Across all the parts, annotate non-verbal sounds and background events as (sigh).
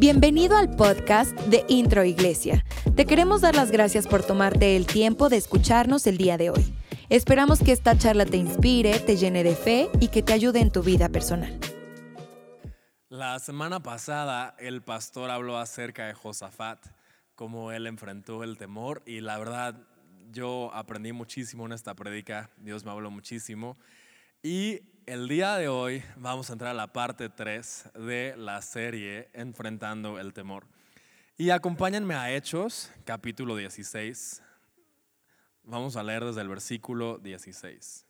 Bienvenido al podcast de Intro Iglesia. Te queremos dar las gracias por tomarte el tiempo de escucharnos el día de hoy. Esperamos que esta charla te inspire, te llene de fe y que te ayude en tu vida personal. La semana pasada el pastor habló acerca de Josafat, cómo él enfrentó el temor y la verdad yo aprendí muchísimo en esta prédica, Dios me habló muchísimo y el día de hoy vamos a entrar a la parte 3 de la serie Enfrentando el Temor. Y acompáñenme a Hechos, capítulo 16. Vamos a leer desde el versículo 16.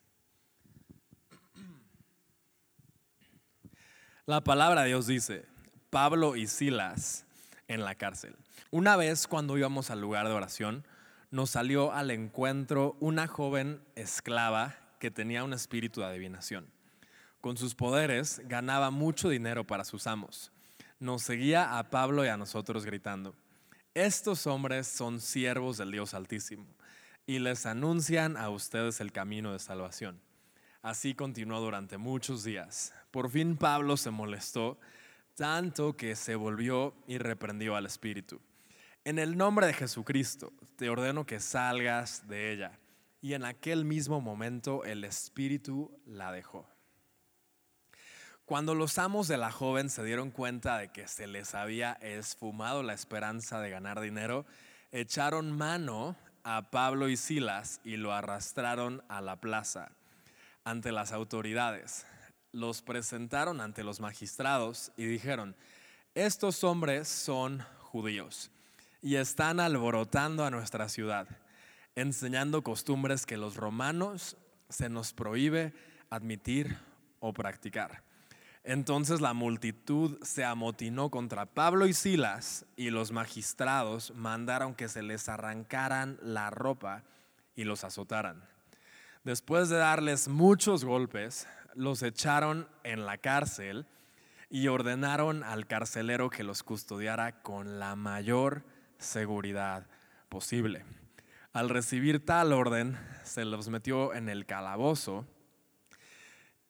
La palabra de Dios dice, Pablo y Silas en la cárcel. Una vez cuando íbamos al lugar de oración, nos salió al encuentro una joven esclava que tenía un espíritu de adivinación. Con sus poderes ganaba mucho dinero para sus amos. Nos seguía a Pablo y a nosotros gritando, estos hombres son siervos del Dios Altísimo y les anuncian a ustedes el camino de salvación. Así continuó durante muchos días. Por fin Pablo se molestó tanto que se volvió y reprendió al espíritu. En el nombre de Jesucristo, te ordeno que salgas de ella y en aquel mismo momento el espíritu la dejó. Cuando los amos de la joven se dieron cuenta de que se les había esfumado la esperanza de ganar dinero, echaron mano a Pablo y Silas y lo arrastraron a la plaza ante las autoridades. Los presentaron ante los magistrados y dijeron, estos hombres son judíos y están alborotando a nuestra ciudad enseñando costumbres que los romanos se nos prohíbe admitir o practicar. Entonces la multitud se amotinó contra Pablo y Silas y los magistrados mandaron que se les arrancaran la ropa y los azotaran. Después de darles muchos golpes, los echaron en la cárcel y ordenaron al carcelero que los custodiara con la mayor seguridad posible. Al recibir tal orden, se los metió en el calabozo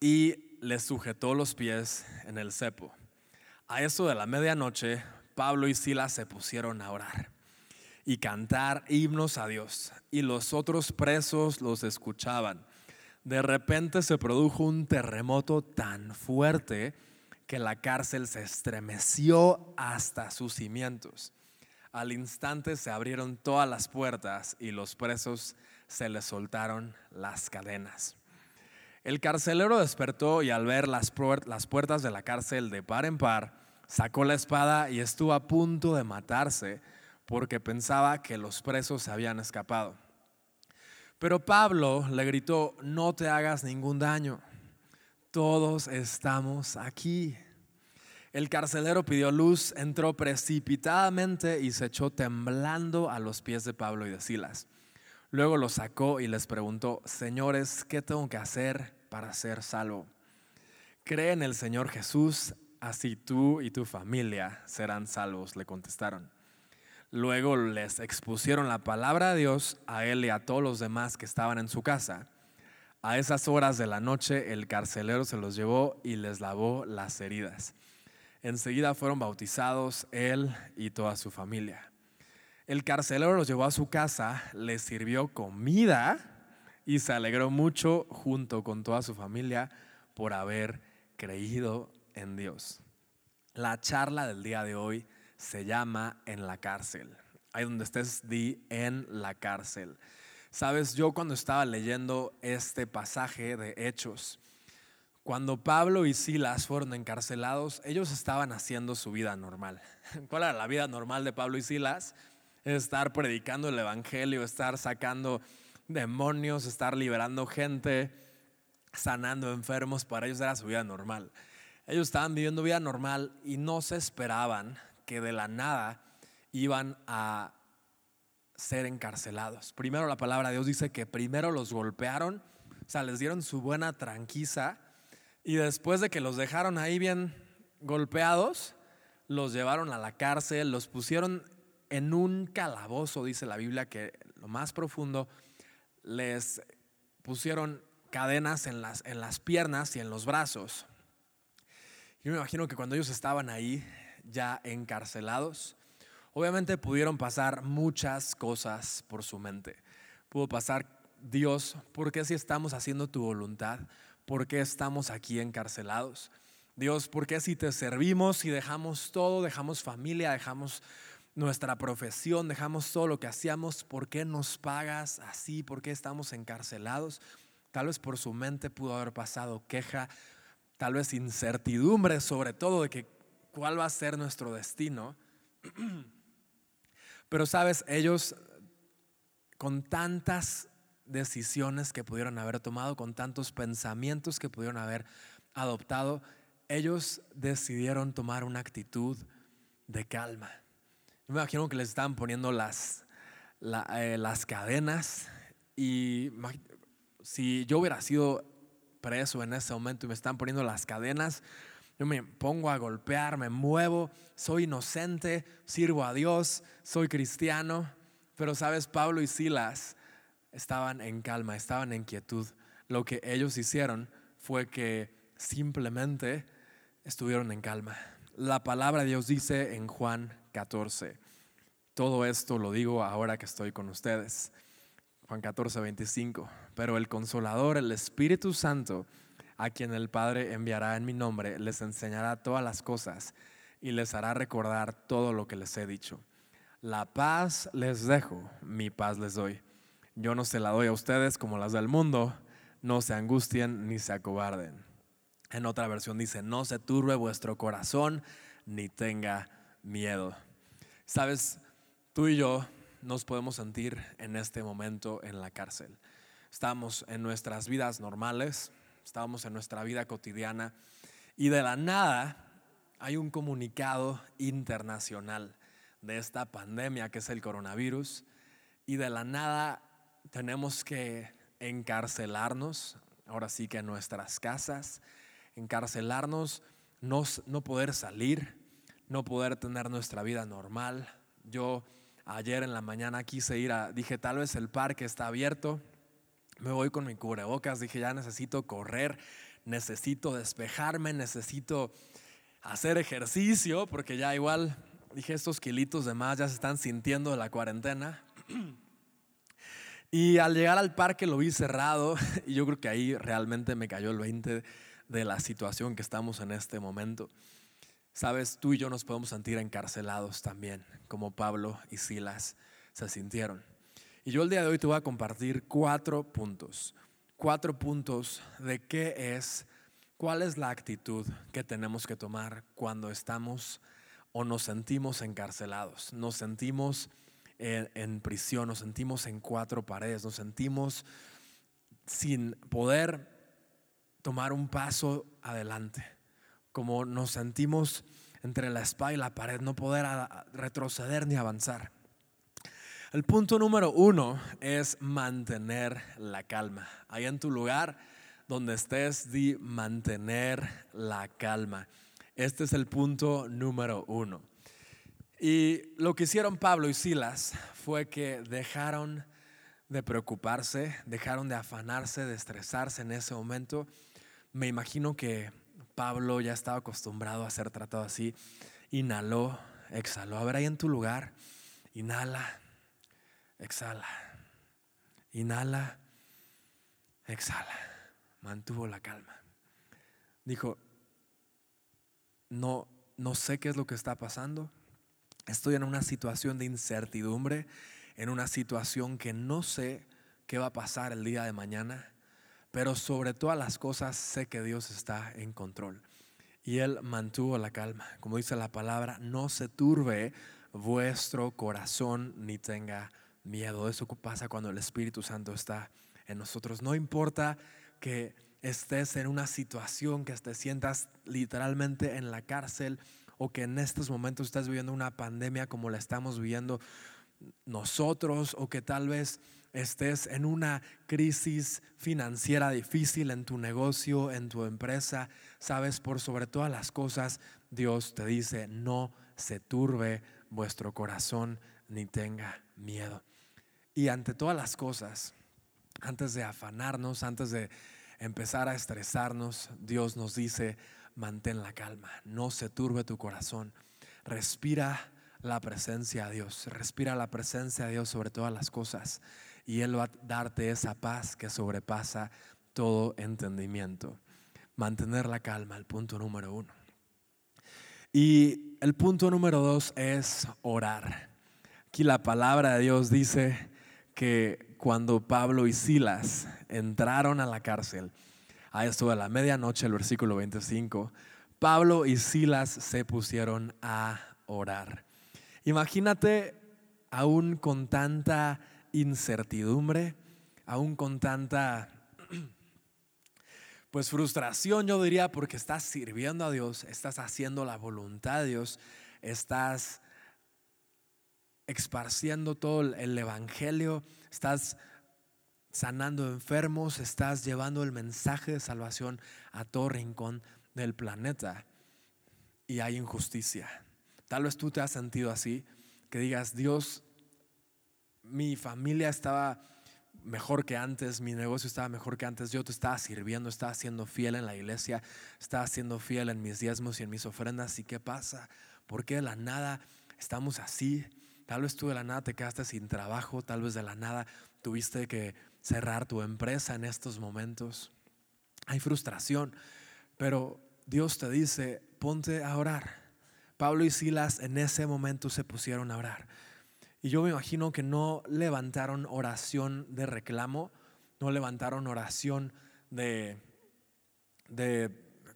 y les sujetó los pies en el cepo. A eso de la medianoche, Pablo y Silas se pusieron a orar y cantar himnos a Dios, y los otros presos los escuchaban. De repente se produjo un terremoto tan fuerte que la cárcel se estremeció hasta sus cimientos. Al instante se abrieron todas las puertas y los presos se les soltaron las cadenas. El carcelero despertó y al ver las, puertas de la cárcel de par en par, sacó la espada y estuvo a punto de matarse porque pensaba que los presos se habían escapado. Pero Pablo le gritó, no te hagas ningún daño, todos estamos aquí. El carcelero pidió luz, entró precipitadamente y se echó temblando a los pies de Pablo y de Silas. Luego los sacó y les preguntó, señores, ¿qué tengo que hacer para ser salvo? Cree en el Señor Jesús, así tú y tu familia serán salvos, le contestaron. Luego les expusieron la palabra de Dios a él y a todos los demás que estaban en su casa. A esas horas de la noche el carcelero se los llevó y les lavó las heridas. Enseguida fueron bautizados él y toda su familia. El carcelero los llevó a su casa, les sirvió comida y se alegró mucho junto con toda su familia por haber creído en Dios. La charla del día de hoy se llama En la cárcel. Ahí donde estés, di en la cárcel. Sabes, yo cuando estaba leyendo este pasaje de Hechos, cuando Pablo y Silas fueron encarcelados, ellos estaban haciendo su vida normal. (laughs) ¿Cuál era la vida normal de Pablo y Silas? Estar predicando el Evangelio, estar sacando demonios, estar liberando gente, sanando enfermos. Para ellos era su vida normal. Ellos estaban viviendo vida normal y no se esperaban que de la nada iban a ser encarcelados. Primero la palabra de Dios dice que primero los golpearon, o sea, les dieron su buena tranquiza y después de que los dejaron ahí bien golpeados, los llevaron a la cárcel, los pusieron en un calabozo, dice la Biblia, que lo más profundo, les pusieron cadenas en las, en las piernas y en los brazos. Yo me imagino que cuando ellos estaban ahí, ya encarcelados, obviamente pudieron pasar muchas cosas por su mente. Pudo pasar, Dios, ¿por qué si estamos haciendo tu voluntad? ¿Por qué estamos aquí encarcelados? Dios, ¿por qué si te servimos y dejamos todo, dejamos familia, dejamos nuestra profesión, dejamos todo lo que hacíamos, ¿por qué nos pagas así? ¿Por qué estamos encarcelados? Tal vez por su mente pudo haber pasado queja, tal vez incertidumbre sobre todo de que cuál va a ser nuestro destino. (clears throat) Pero sabes, ellos con tantas decisiones que pudieron haber tomado, con tantos pensamientos que pudieron haber adoptado, ellos decidieron tomar una actitud de calma. Me imagino que les estaban poniendo las, eh, las cadenas y si yo hubiera sido preso en ese momento y me están poniendo las cadenas, yo me pongo a golpear, me muevo, soy inocente, sirvo a Dios, soy cristiano. Pero sabes, Pablo y Silas estaban en calma, estaban en quietud. Lo que ellos hicieron fue que simplemente estuvieron en calma. La palabra de Dios dice en Juan 14, todo esto lo digo ahora que estoy con ustedes. Juan 14, 25. Pero el consolador, el Espíritu Santo, a quien el Padre enviará en mi nombre, les enseñará todas las cosas y les hará recordar todo lo que les he dicho. La paz les dejo, mi paz les doy. Yo no se la doy a ustedes como las del mundo, no se angustien ni se acobarden. En otra versión dice, no se turbe vuestro corazón ni tenga miedo. Sabes, tú y yo nos podemos sentir en este momento en la cárcel. Estamos en nuestras vidas normales, estamos en nuestra vida cotidiana y de la nada hay un comunicado internacional de esta pandemia que es el coronavirus y de la nada tenemos que encarcelarnos, ahora sí que en nuestras casas, encarcelarnos, no, no poder salir, no poder tener nuestra vida normal. Yo ayer en la mañana quise ir a, dije, tal vez el parque está abierto, me voy con mi cubrebocas, dije, ya necesito correr, necesito despejarme, necesito hacer ejercicio, porque ya igual dije, estos kilitos de más ya se están sintiendo de la cuarentena. Y al llegar al parque lo vi cerrado (laughs) y yo creo que ahí realmente me cayó el 20 de la situación que estamos en este momento. Sabes, tú y yo nos podemos sentir encarcelados también, como Pablo y Silas se sintieron. Y yo el día de hoy te voy a compartir cuatro puntos, cuatro puntos de qué es, cuál es la actitud que tenemos que tomar cuando estamos o nos sentimos encarcelados, nos sentimos en, prisión, nos sentimos en cuatro paredes, nos sentimos sin poder tomar un paso adelante, como nos sentimos entre la espada y la pared, no poder retroceder ni avanzar. El punto número uno es mantener la calma. Ahí en tu lugar donde estés, di mantener la calma. Este es el punto número uno. Y lo que hicieron Pablo y Silas fue que dejaron de preocuparse, dejaron de afanarse, de estresarse en ese momento. Me imagino que Pablo ya estaba acostumbrado a ser tratado así. Inhaló, exhaló. A ver, ahí en tu lugar, inhala, exhala. Inhala, exhala. Mantuvo la calma. Dijo, no, no sé qué es lo que está pasando Estoy en una situación de incertidumbre, en una situación que no sé qué va a pasar el día de mañana, pero sobre todas las cosas sé que Dios está en control. Y Él mantuvo la calma. Como dice la palabra, no se turbe vuestro corazón ni tenga miedo. Eso pasa cuando el Espíritu Santo está en nosotros. No importa que estés en una situación, que te sientas literalmente en la cárcel o que en estos momentos estás viviendo una pandemia como la estamos viviendo nosotros o que tal vez estés en una crisis financiera difícil en tu negocio, en tu empresa, sabes, por sobre todas las cosas, Dios te dice, no se turbe vuestro corazón ni tenga miedo. Y ante todas las cosas, antes de afanarnos, antes de empezar a estresarnos, Dios nos dice, mantén la calma, no se turbe tu corazón. respira la presencia de Dios, respira la presencia de Dios sobre todas las cosas y Él va a darte esa paz que sobrepasa todo entendimiento. Mantener la calma, el punto número uno. Y el punto número dos es orar. Aquí la palabra de Dios dice que cuando Pablo y Silas entraron a la cárcel, a esto de la medianoche, el versículo 25, Pablo y Silas se pusieron a orar. Imagínate aún con tanta incertidumbre, aún con tanta (clears throat) pues frustración yo diría porque estás sirviendo a Dios, estás haciendo la voluntad de Dios, estás esparciendo todo el evangelio, estás sanando enfermos, estás llevando el mensaje de salvación a todo rincón del planeta y hay injusticia. Tal vez tú te has sentido así, que digas, Dios, mi familia estaba mejor que antes, mi negocio estaba mejor que antes, yo te estaba sirviendo, estaba siendo fiel en la iglesia, estaba siendo fiel en mis diezmos y en mis ofrendas. ¿Y qué pasa? ¿Por qué de la nada estamos así? Tal vez tú de la nada te quedaste sin trabajo, tal vez de la nada tuviste que cerrar tu empresa en estos momentos. Hay frustración, pero Dios te dice, ponte a orar. Pablo y Silas en ese momento se pusieron a orar. Y yo me imagino que no levantaron oración de reclamo, no levantaron oración de, de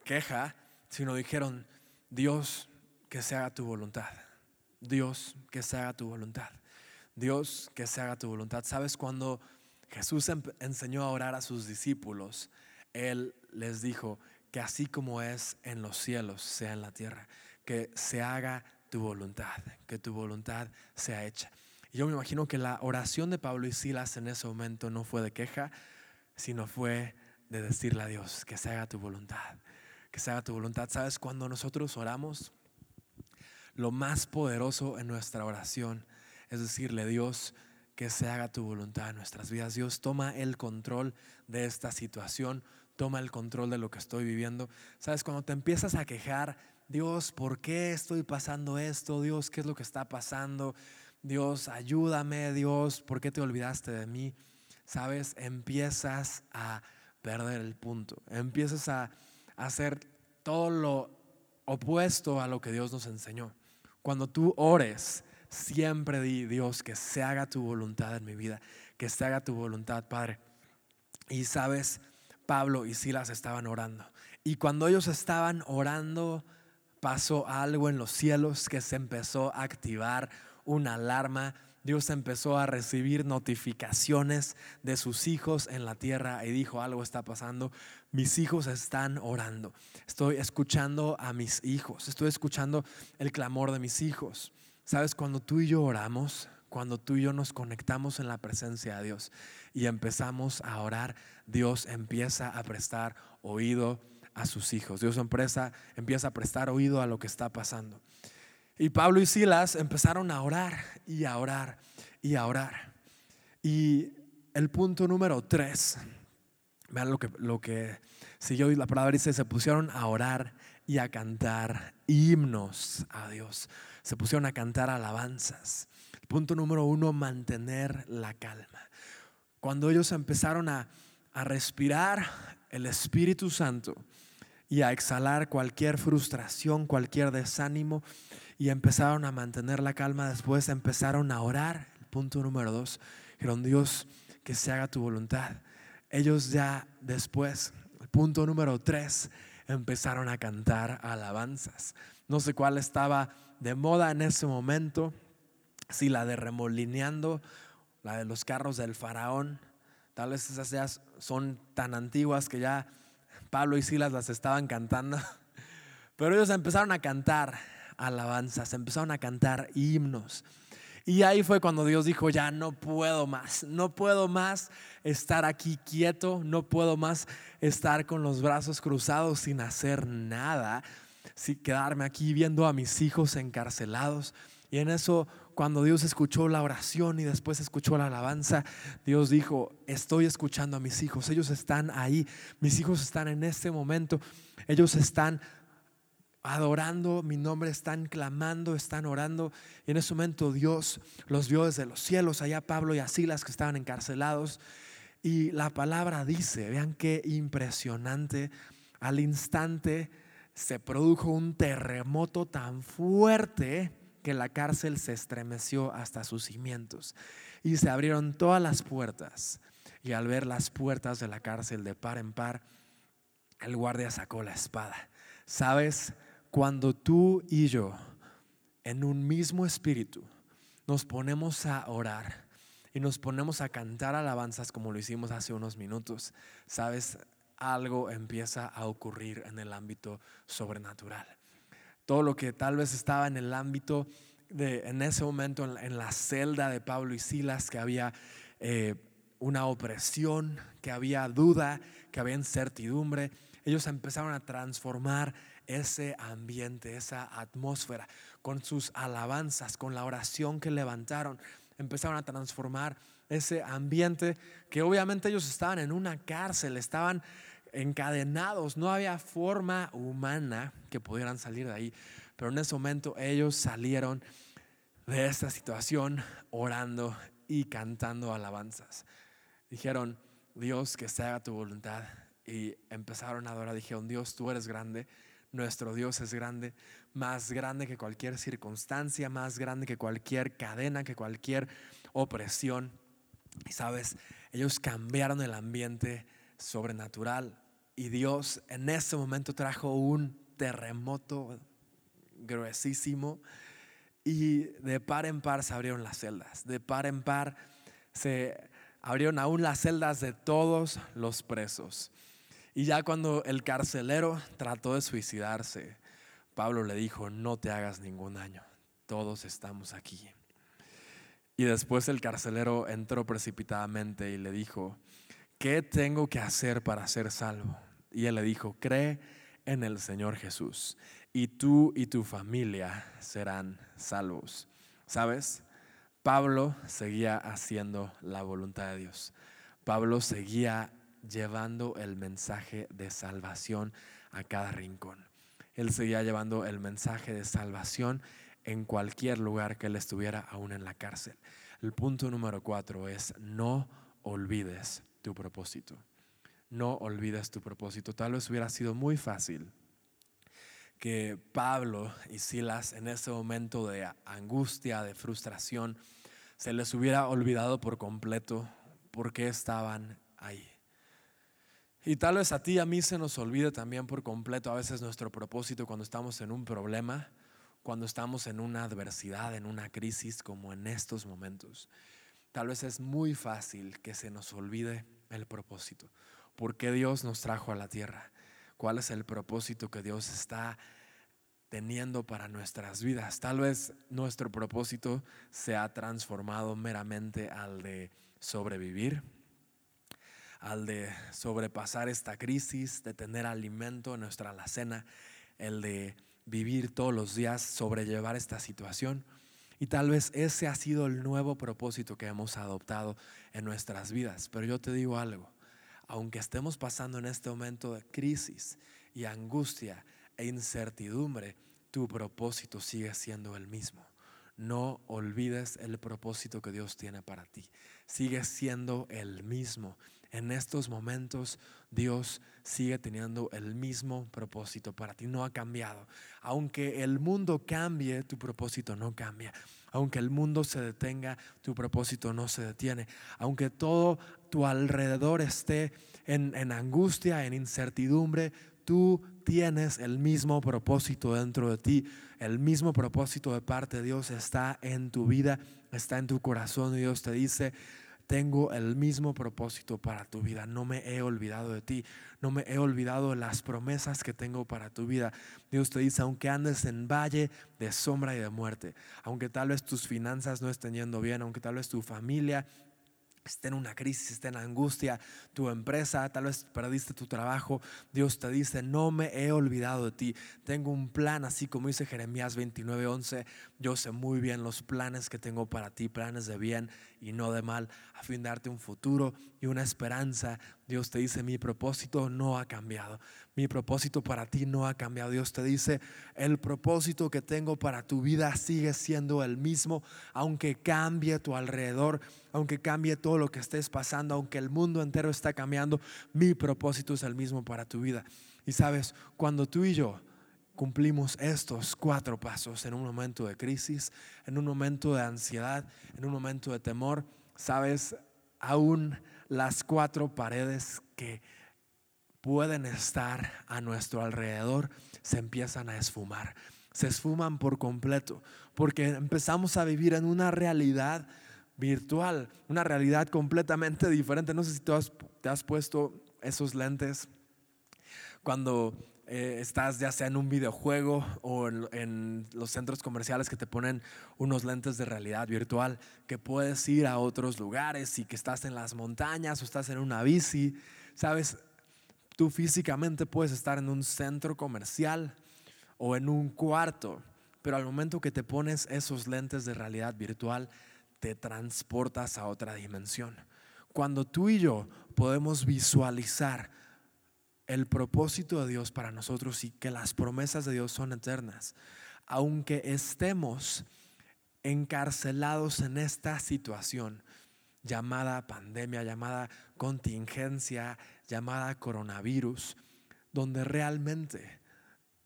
queja, sino dijeron, Dios, que se haga tu voluntad. Dios, que se haga tu voluntad. Dios, que se haga tu voluntad. ¿Sabes cuando Jesús enseñó a orar a sus discípulos? Él les dijo, que así como es en los cielos, sea en la tierra, que se haga tu voluntad, que tu voluntad sea hecha. Yo me imagino que la oración de Pablo y Silas en ese momento no fue de queja, sino fue de decirle a Dios, que se haga tu voluntad, que se haga tu voluntad. ¿Sabes? Cuando nosotros oramos, lo más poderoso en nuestra oración es decirle, Dios, que se haga tu voluntad en nuestras vidas. Dios toma el control de esta situación toma el control de lo que estoy viviendo. Sabes, cuando te empiezas a quejar, Dios, ¿por qué estoy pasando esto? Dios, ¿qué es lo que está pasando? Dios, ayúdame, Dios, ¿por qué te olvidaste de mí? Sabes, empiezas a perder el punto, empiezas a hacer todo lo opuesto a lo que Dios nos enseñó. Cuando tú ores, siempre di, Dios, que se haga tu voluntad en mi vida, que se haga tu voluntad, Padre. Y sabes, Pablo y Silas estaban orando. Y cuando ellos estaban orando, pasó algo en los cielos que se empezó a activar una alarma. Dios empezó a recibir notificaciones de sus hijos en la tierra y dijo, algo está pasando, mis hijos están orando, estoy escuchando a mis hijos, estoy escuchando el clamor de mis hijos. ¿Sabes? Cuando tú y yo oramos, cuando tú y yo nos conectamos en la presencia de Dios y empezamos a orar, Dios empieza a prestar oído a sus hijos. Dios empieza, empieza a prestar oído a lo que está pasando. Y Pablo y Silas empezaron a orar y a orar y a orar. Y el punto número tres, vean lo que, lo que siguió la palabra dice, se pusieron a orar y a cantar himnos a Dios. Se pusieron a cantar alabanzas. Punto número uno, mantener la calma. Cuando ellos empezaron a, a respirar el Espíritu Santo y a exhalar cualquier frustración, cualquier desánimo, y empezaron a mantener la calma, después empezaron a orar. Punto número dos, dijeron Dios, que se haga tu voluntad. Ellos ya después, punto número tres, empezaron a cantar alabanzas. No sé cuál estaba de moda en ese momento, si la de remolineando, la de los carros del faraón, tal vez esas ya son tan antiguas que ya Pablo y Silas las estaban cantando. (laughs) Pero ellos empezaron a cantar alabanzas, empezaron a cantar himnos. Y ahí fue cuando Dios dijo, ya no puedo más, no puedo más estar aquí quieto, no puedo más estar con los brazos cruzados sin hacer nada, sin quedarme aquí viendo a mis hijos encarcelados. Y en eso cuando Dios escuchó la oración y después escuchó la alabanza, Dios dijo, estoy escuchando a mis hijos, ellos están ahí, mis hijos están en este momento, ellos están adorando mi nombre, están clamando, están orando. Y en ese momento Dios los vio desde los cielos, allá Pablo y a Silas que estaban encarcelados. Y la palabra dice, vean qué impresionante, al instante se produjo un terremoto tan fuerte que la cárcel se estremeció hasta sus cimientos y se abrieron todas las puertas. Y al ver las puertas de la cárcel de par en par, el guardia sacó la espada. ¿Sabes? Cuando tú y yo, en un mismo espíritu, nos ponemos a orar y nos ponemos a cantar alabanzas como lo hicimos hace unos minutos, ¿sabes? Algo empieza a ocurrir en el ámbito sobrenatural. Todo lo que tal vez estaba en el ámbito de, en ese momento, en la, celda de Pablo y Silas, que había eh, una opresión, que había duda, que había incertidumbre, ellos empezaron a transformar ese ambiente, esa atmósfera, con sus alabanzas, con la oración que levantaron, empezaron a transformar ese ambiente que obviamente ellos estaban en una cárcel, estaban encadenados, no había forma humana que pudieran salir de ahí, pero en ese momento ellos salieron de esta situación orando y cantando alabanzas. Dijeron, Dios, que se haga tu voluntad. Y empezaron a adorar, dijeron, Dios, tú eres grande, nuestro Dios es grande, más grande que cualquier circunstancia, más grande que cualquier cadena, que cualquier opresión. Y sabes, ellos cambiaron el ambiente sobrenatural y Dios en ese momento trajo un terremoto gruesísimo y de par en par se abrieron las celdas, de par en par se abrieron aún las celdas de todos los presos. Y ya cuando el carcelero trató de suicidarse, Pablo le dijo, no te hagas ningún daño, todos estamos aquí. Y después el carcelero entró precipitadamente y le dijo, ¿qué tengo que hacer para ser salvo? Y él le dijo, cree en el Señor Jesús y tú y tu familia serán salvos. ¿Sabes? Pablo seguía haciendo la voluntad de Dios. Pablo seguía llevando el mensaje de salvación a cada rincón. Él seguía llevando el mensaje de salvación en cualquier lugar que él estuviera, aún en la cárcel. El punto número cuatro es no olvides tu propósito. No olvides tu propósito. Tal vez hubiera sido muy fácil que Pablo y Silas en ese momento de angustia, de frustración, se les hubiera olvidado por completo por qué estaban ahí. Y tal vez a ti y a mí se nos olvide también por completo a veces nuestro propósito cuando estamos en un problema, cuando estamos en una adversidad, en una crisis como en estos momentos. Tal vez es muy fácil que se nos olvide el propósito. ¿Por qué Dios nos trajo a la tierra? ¿Cuál es el propósito que Dios está teniendo para nuestras vidas? Tal vez nuestro propósito se ha transformado meramente al de sobrevivir, al de sobrepasar esta crisis, de tener alimento en nuestra alacena, el de vivir todos los días, sobrellevar esta situación. Y tal vez ese ha sido el nuevo propósito que hemos adoptado en nuestras vidas. Pero yo te digo algo, aunque estemos pasando en este momento de crisis y angustia e incertidumbre, tu propósito sigue siendo el mismo. No olvides el propósito que Dios tiene para ti. Sigue siendo el mismo. En estos momentos Dios sigue teniendo el mismo propósito para ti. No ha cambiado. Aunque el mundo cambie, tu propósito no cambia. Aunque el mundo se detenga, tu propósito no se detiene. Aunque todo tu alrededor esté en, en angustia, en incertidumbre, tú tienes el mismo propósito dentro de ti. El mismo propósito de parte de Dios está en tu vida, está en tu corazón. Dios te dice, tengo el mismo propósito para tu vida. No me he olvidado de ti. No me he olvidado de las promesas que tengo para tu vida. Dios te dice, aunque andes en valle de sombra y de muerte, aunque tal vez tus finanzas no estén yendo bien, aunque tal vez tu familia esté en una crisis, esté en angustia, tu empresa, tal vez perdiste tu trabajo, Dios te dice, no me he olvidado de ti, tengo un plan, así como dice Jeremías 29:11, yo sé muy bien los planes que tengo para ti, planes de bien y no de mal, a fin de darte un futuro y una esperanza. Dios te dice, mi propósito no ha cambiado. Mi propósito para ti no ha cambiado. Dios te dice, el propósito que tengo para tu vida sigue siendo el mismo, aunque cambie tu alrededor, aunque cambie todo lo que estés pasando, aunque el mundo entero está cambiando, mi propósito es el mismo para tu vida. Y sabes, cuando tú y yo cumplimos estos cuatro pasos en un momento de crisis, en un momento de ansiedad, en un momento de temor, sabes, aún las cuatro paredes que pueden estar a nuestro alrededor se empiezan a esfumar. Se esfuman por completo porque empezamos a vivir en una realidad virtual, una realidad completamente diferente. No sé si tú te has puesto esos lentes cuando eh, estás ya sea en un videojuego o en, los centros comerciales que te ponen unos lentes de realidad virtual, que puedes ir a otros lugares y que estás en las montañas o estás en una bici, sabes, tú físicamente puedes estar en un centro comercial o en un cuarto, pero al momento que te pones esos lentes de realidad virtual, te transportas a otra dimensión. Cuando tú y yo podemos visualizar el propósito de Dios para nosotros y que las promesas de Dios son eternas. Aunque estemos encarcelados en esta situación llamada pandemia, llamada contingencia, llamada coronavirus, donde realmente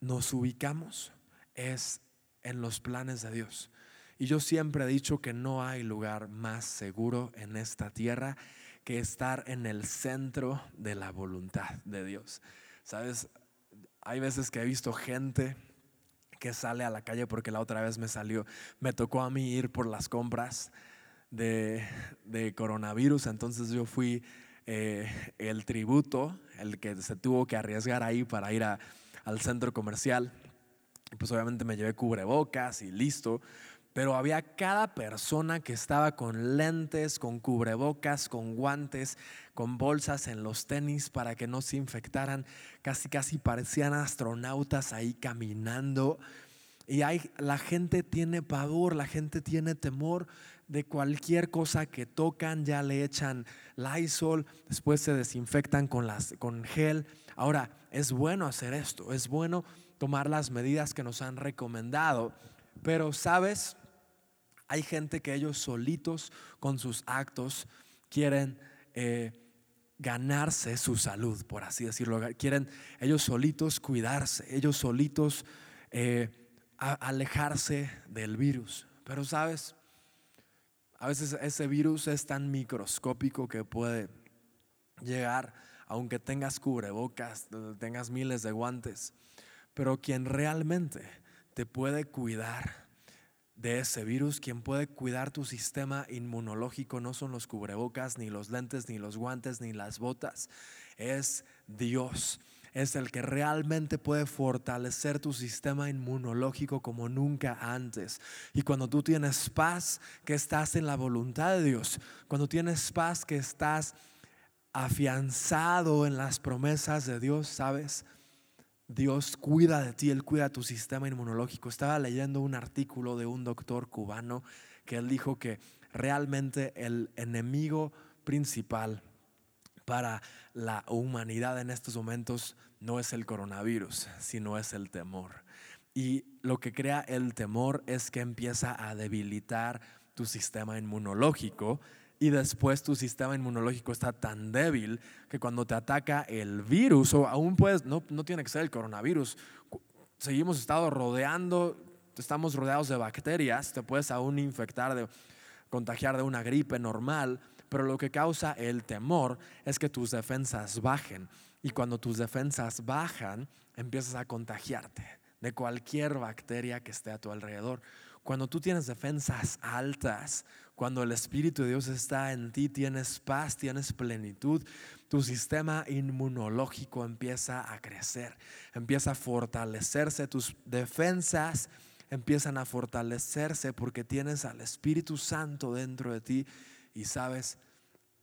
nos ubicamos es en los planes de Dios. Y yo siempre he dicho que no hay lugar más seguro en esta tierra que estar en el centro de la voluntad de Dios. Sabes, hay veces que he visto gente que sale a la calle porque la otra vez me salió, me tocó a mí ir por las compras de, coronavirus, entonces yo fui eh, el tributo, el que se tuvo que arriesgar ahí para ir al centro comercial. Pues obviamente me llevé cubrebocas y listo, pero había cada persona que estaba con lentes, con cubrebocas, con guantes, con bolsas en los tenis para que no se infectaran. Casi, casi parecían astronautas ahí caminando. Y hay, la gente tiene pavor, la gente tiene temor de cualquier cosa que tocan, ya le echan Lysol, después se desinfectan con, las, con gel. Ahora, es bueno hacer esto, es bueno tomar las medidas que nos han recomendado, pero sabes, hay gente que ellos solitos con sus actos quieren eh, ganarse su salud, por así decirlo. Quieren ellos solitos cuidarse, ellos solitos eh, alejarse del virus. Pero sabes, a veces ese virus es tan microscópico que puede llegar, aunque tengas cubrebocas, tengas miles de guantes. Pero quien realmente te puede cuidar de ese virus. Quien puede cuidar tu sistema inmunológico no son los cubrebocas, ni los lentes, ni los guantes, ni las botas. Es Dios. Es el que realmente puede fortalecer tu sistema inmunológico como nunca antes. Y cuando tú tienes paz, que estás en la voluntad de Dios, cuando tienes paz, que estás afianzado en las promesas de Dios, ¿sabes? Dios cuida de ti, Él cuida tu sistema inmunológico. Estaba leyendo un artículo de un doctor cubano que él dijo que realmente el enemigo principal para la humanidad en estos momentos no es el coronavirus, sino es el temor. Y lo que crea el temor es que empieza a debilitar tu sistema inmunológico y después tu sistema inmunológico está tan débil que cuando te ataca el virus, o aún puedes, no, no tiene que ser el coronavirus, seguimos estado rodeando, estamos rodeados de bacterias, te puedes aún infectar, de, contagiar de una gripe normal, pero lo que causa el temor es que tus defensas bajen. Y cuando tus defensas bajan, empiezas a contagiarte de cualquier bacteria que esté a tu alrededor. Cuando tú tienes defensas altas, cuando el Espíritu de Dios está en ti, tienes paz, tienes plenitud, tu sistema inmunológico empieza a crecer, empieza a fortalecerse, tus defensas empiezan a fortalecerse porque tienes al Espíritu Santo dentro de ti y sabes,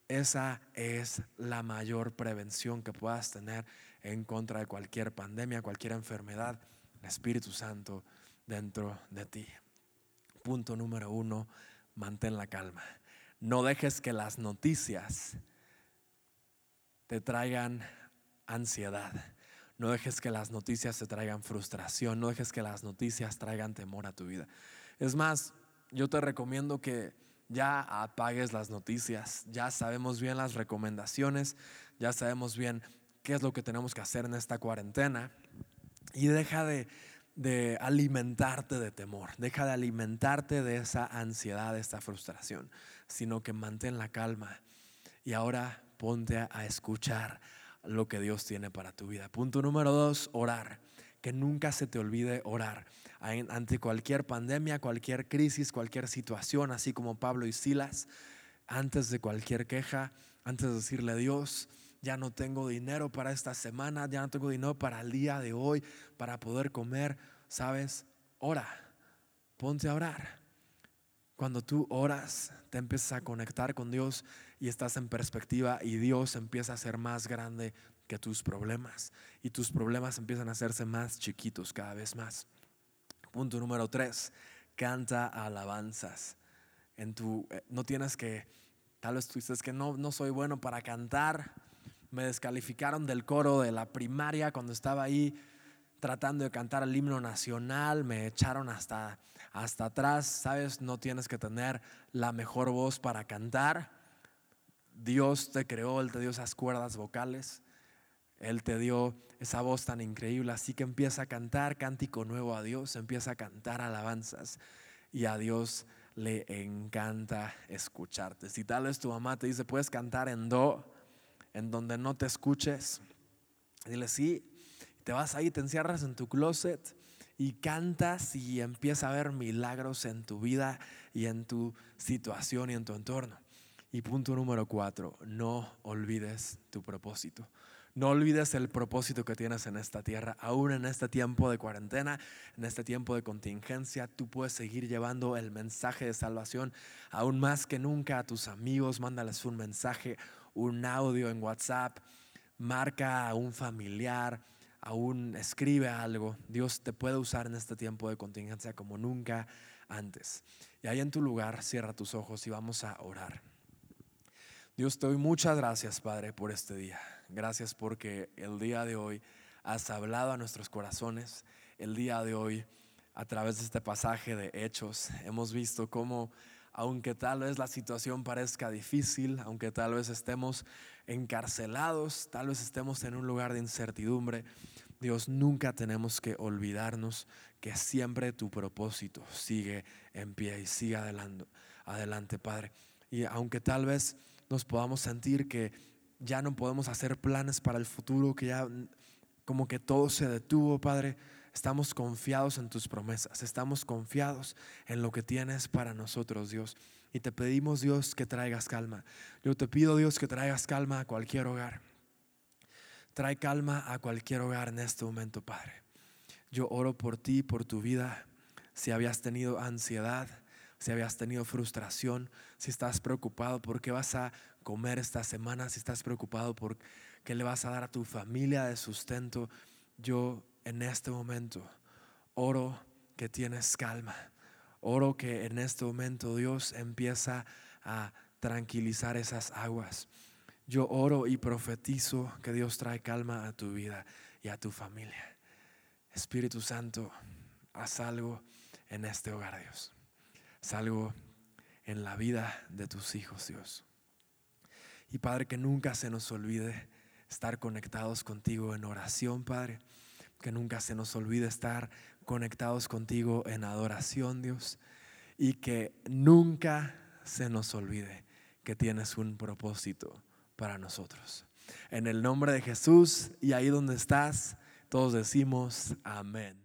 esa es la mayor prevención que puedas tener en contra de cualquier pandemia, cualquier enfermedad, el Espíritu Santo dentro de ti. Punto número uno, mantén la calma. No dejes que las noticias te traigan ansiedad. No dejes que las noticias te traigan frustración. No dejes que las noticias traigan temor a tu vida. Es más, yo te recomiendo que ya apagues las noticias. Ya sabemos bien las recomendaciones. Ya sabemos bien qué es lo que tenemos que hacer en esta cuarentena. Y deja de, de alimentarte de temor. Deja de alimentarte de esa ansiedad, de esta frustración. Sino que mantén la calma. Y ahora ponte a escuchar lo que Dios tiene para tu vida. Punto número dos, orar. Que nunca se te olvide orar. Ante cualquier pandemia, cualquier crisis, cualquier situación, así como Pablo y Silas, antes de cualquier queja, antes de decirle a Dios, ya no tengo dinero para esta semana, ya no tengo dinero para el día de hoy, para poder comer, ¿sabes? Ora, ponte a orar. Cuando tú oras, te empiezas a conectar con Dios y estás en perspectiva y Dios empieza a ser más grande que tus problemas y tus problemas empiezan a hacerse más chiquitos cada vez más. Punto número tres, canta alabanzas. En tu, eh, no tienes que, tal vez tú dices que no, no soy bueno para cantar. Me descalificaron del coro de la primaria cuando estaba ahí tratando de cantar el himno nacional, me echaron hasta, hasta atrás, ¿sabes? No tienes que tener la mejor voz para cantar. Dios te creó, Él te dio esas cuerdas vocales, Él te dio esa voz tan increíble, así que empieza a cantar cántico nuevo a Dios, empieza a cantar alabanzas y a Dios le encanta escucharte. Si tal vez tu mamá te dice, puedes cantar en do, en donde no te escuches, dile sí, te vas ahí, te encierras en tu closet y cantas y empieza a ver milagros en tu vida y en tu situación y en tu entorno. Y punto número cuatro, no olvides tu propósito. No olvides el propósito que tienes en esta tierra. Aún en este tiempo de cuarentena, en este tiempo de contingencia, tú puedes seguir llevando el mensaje de salvación aún más que nunca a tus amigos. Mándales un mensaje, un audio en WhatsApp. Marca a un familiar, aún escribe algo. Dios te puede usar en este tiempo de contingencia como nunca antes. Y ahí en tu lugar, cierra tus ojos y vamos a orar. Dios, te doy muchas gracias, Padre, por este día. Gracias porque el día de hoy has hablado a nuestros corazones. El día de hoy, a través de este pasaje de Hechos, hemos visto cómo, aunque tal vez la situación parezca difícil, aunque tal vez estemos encarcelados, tal vez estemos en un lugar de incertidumbre, Dios, nunca tenemos que olvidarnos que siempre tu propósito sigue en pie y sigue adelante, adelante Padre. Y aunque tal vez nos podamos sentir que ya no podemos hacer planes para el futuro, que ya como que todo se detuvo, Padre. Estamos confiados en tus promesas, estamos confiados en lo que tienes para nosotros, Dios. Y te pedimos, Dios, que traigas calma. Yo te pido, Dios, que traigas calma a cualquier hogar. Trae calma a cualquier hogar en este momento, Padre. Yo oro por ti, por tu vida. Si habías tenido ansiedad, si habías tenido frustración, si estás preocupado por qué vas a comer esta semana, si estás preocupado por qué le vas a dar a tu familia de sustento, yo en este momento oro que tienes calma. Oro que en este momento Dios empieza a tranquilizar esas aguas. Yo oro y profetizo que Dios trae calma a tu vida y a tu familia. Espíritu Santo, haz algo en este hogar, Dios algo en la vida de tus hijos, Dios. Y Padre, que nunca se nos olvide estar conectados contigo en oración, Padre. Que nunca se nos olvide estar conectados contigo en adoración, Dios. Y que nunca se nos olvide que tienes un propósito para nosotros. En el nombre de Jesús y ahí donde estás, todos decimos amén.